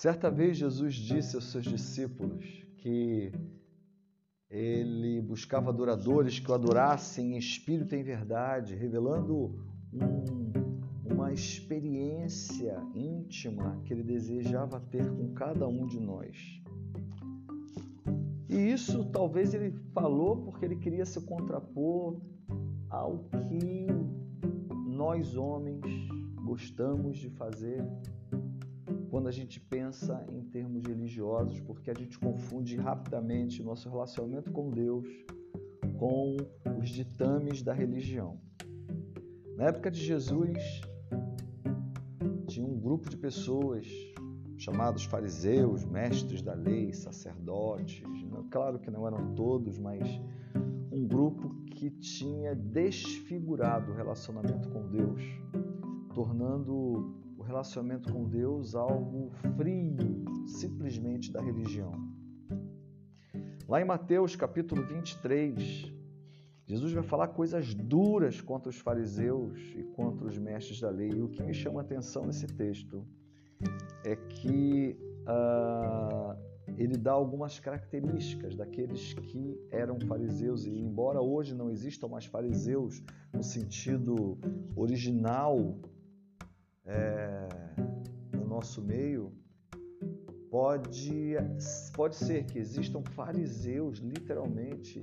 Certa vez Jesus disse aos seus discípulos que ele buscava adoradores que o adorassem em espírito e em verdade, revelando um, uma experiência íntima que ele desejava ter com cada um de nós. E isso talvez ele falou porque ele queria se contrapor ao que nós homens gostamos de fazer quando a gente pensa em termos religiosos, porque a gente confunde rapidamente nosso relacionamento com Deus com os ditames da religião. Na época de Jesus, tinha um grupo de pessoas chamados fariseus, mestres da lei, sacerdotes. Claro que não eram todos, mas um grupo que tinha desfigurado o relacionamento com Deus, tornando o relacionamento com Deus algo frio, simplesmente da religião. Lá em Mateus capítulo 23, Jesus vai falar coisas duras contra os fariseus e contra os mestres da lei. E o que me chama a atenção nesse texto é que uh, ele dá algumas características daqueles que eram fariseus. E embora hoje não existam mais fariseus no sentido original é, no nosso meio, pode, pode ser que existam fariseus, literalmente,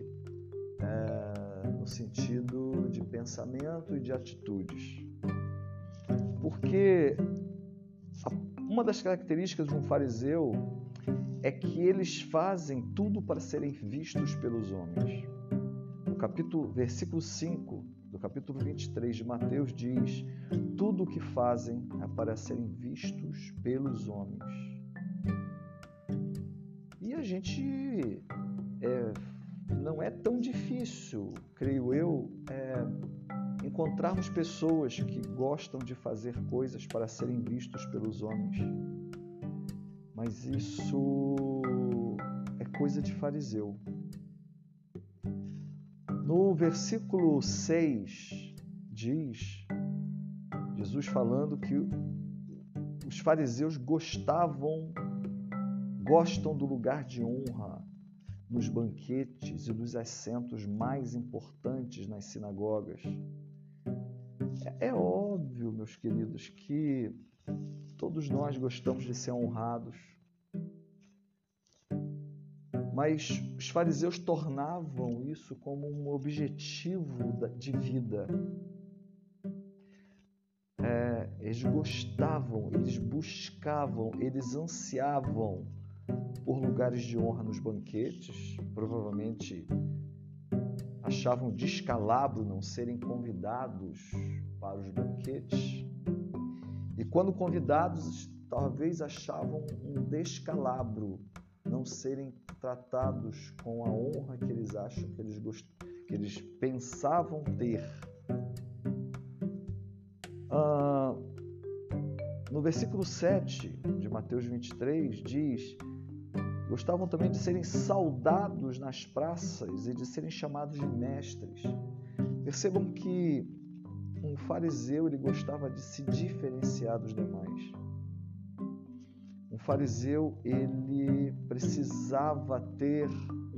é, no sentido de pensamento e de atitudes. Porque uma das características de um fariseu é que eles fazem tudo para serem vistos pelos homens. O capítulo, versículo 5 do capítulo 23 de Mateus diz: Tudo o que fazem é para serem vistos pelos homens. E a gente é, não é tão difícil, creio eu, é, encontrarmos pessoas que gostam de fazer coisas para serem vistos pelos homens. Mas isso é coisa de fariseu. No versículo 6 diz Jesus falando que os fariseus gostavam, gostam do lugar de honra nos banquetes e dos assentos mais importantes nas sinagogas. É, é óbvio, meus queridos, que todos nós gostamos de ser honrados. Mas os fariseus tornavam isso como um objetivo de vida. É, eles gostavam, eles buscavam, eles ansiavam por lugares de honra nos banquetes, provavelmente achavam descalabro não serem convidados para os banquetes. E quando convidados, talvez achavam um descalabro não serem tratados com a honra que eles acham que eles, gost... que eles pensavam ter. Ah, no versículo 7 de Mateus 23 diz Gostavam também de serem saudados nas praças e de serem chamados de mestres. Percebam que um fariseu ele gostava de se diferenciar dos demais. Fariseu ele precisava ter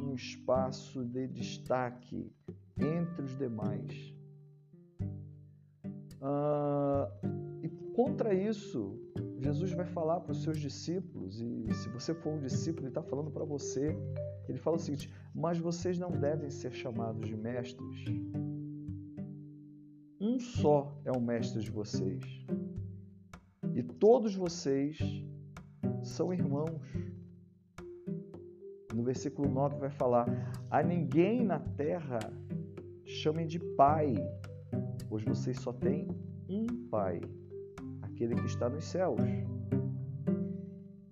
um espaço de destaque entre os demais. Ah, e contra isso, Jesus vai falar para os seus discípulos, e se você for um discípulo, ele está falando para você. Ele fala o seguinte: Mas vocês não devem ser chamados de mestres. Um só é o mestre de vocês. E todos vocês são irmãos. No versículo 9 vai falar: A ninguém na terra chamem de pai, pois vocês só têm um pai aquele que está nos céus.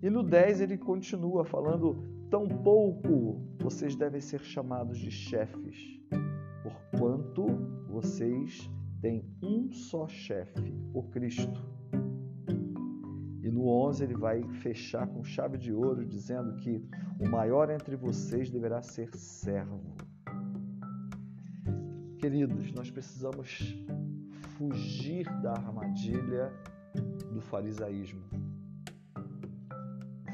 E no 10 ele continua falando: Tampouco vocês devem ser chamados de chefes, porquanto vocês têm um só chefe, o Cristo. No 11 ele vai fechar com chave de ouro, dizendo que o maior entre vocês deverá ser servo. Queridos, nós precisamos fugir da armadilha do farisaísmo.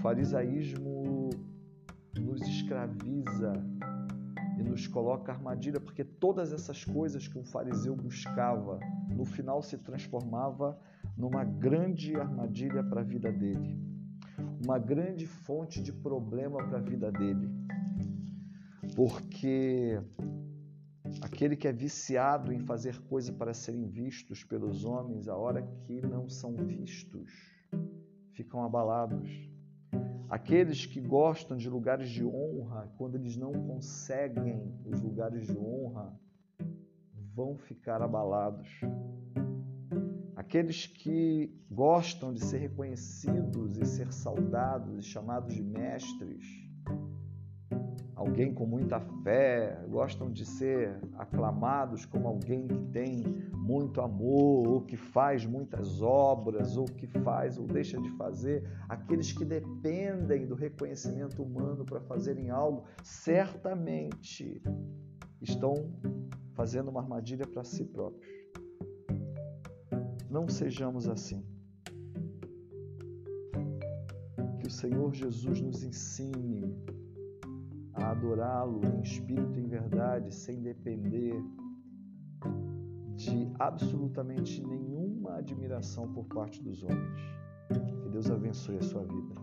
farisaísmo nos escraviza e nos coloca armadilha, porque todas essas coisas que um fariseu buscava, no final se transformava numa grande armadilha para a vida dele, uma grande fonte de problema para a vida dele. Porque aquele que é viciado em fazer coisas para serem vistos pelos homens, a hora que não são vistos, ficam abalados Aqueles que gostam de lugares de honra, quando eles não conseguem os lugares de honra, vão ficar abalados. Aqueles que gostam de ser reconhecidos e ser saudados e chamados de mestres, alguém com muita fé, gostam de ser aclamados como alguém que tem muito amor, ou que faz muitas obras, ou que faz ou deixa de fazer, aqueles que dependem do reconhecimento humano para fazerem algo, certamente estão fazendo uma armadilha para si próprios. Não sejamos assim. Que o Senhor Jesus nos ensine a adorá-lo em espírito e em verdade, sem depender de absolutamente nenhuma admiração por parte dos homens. Que Deus abençoe a sua vida.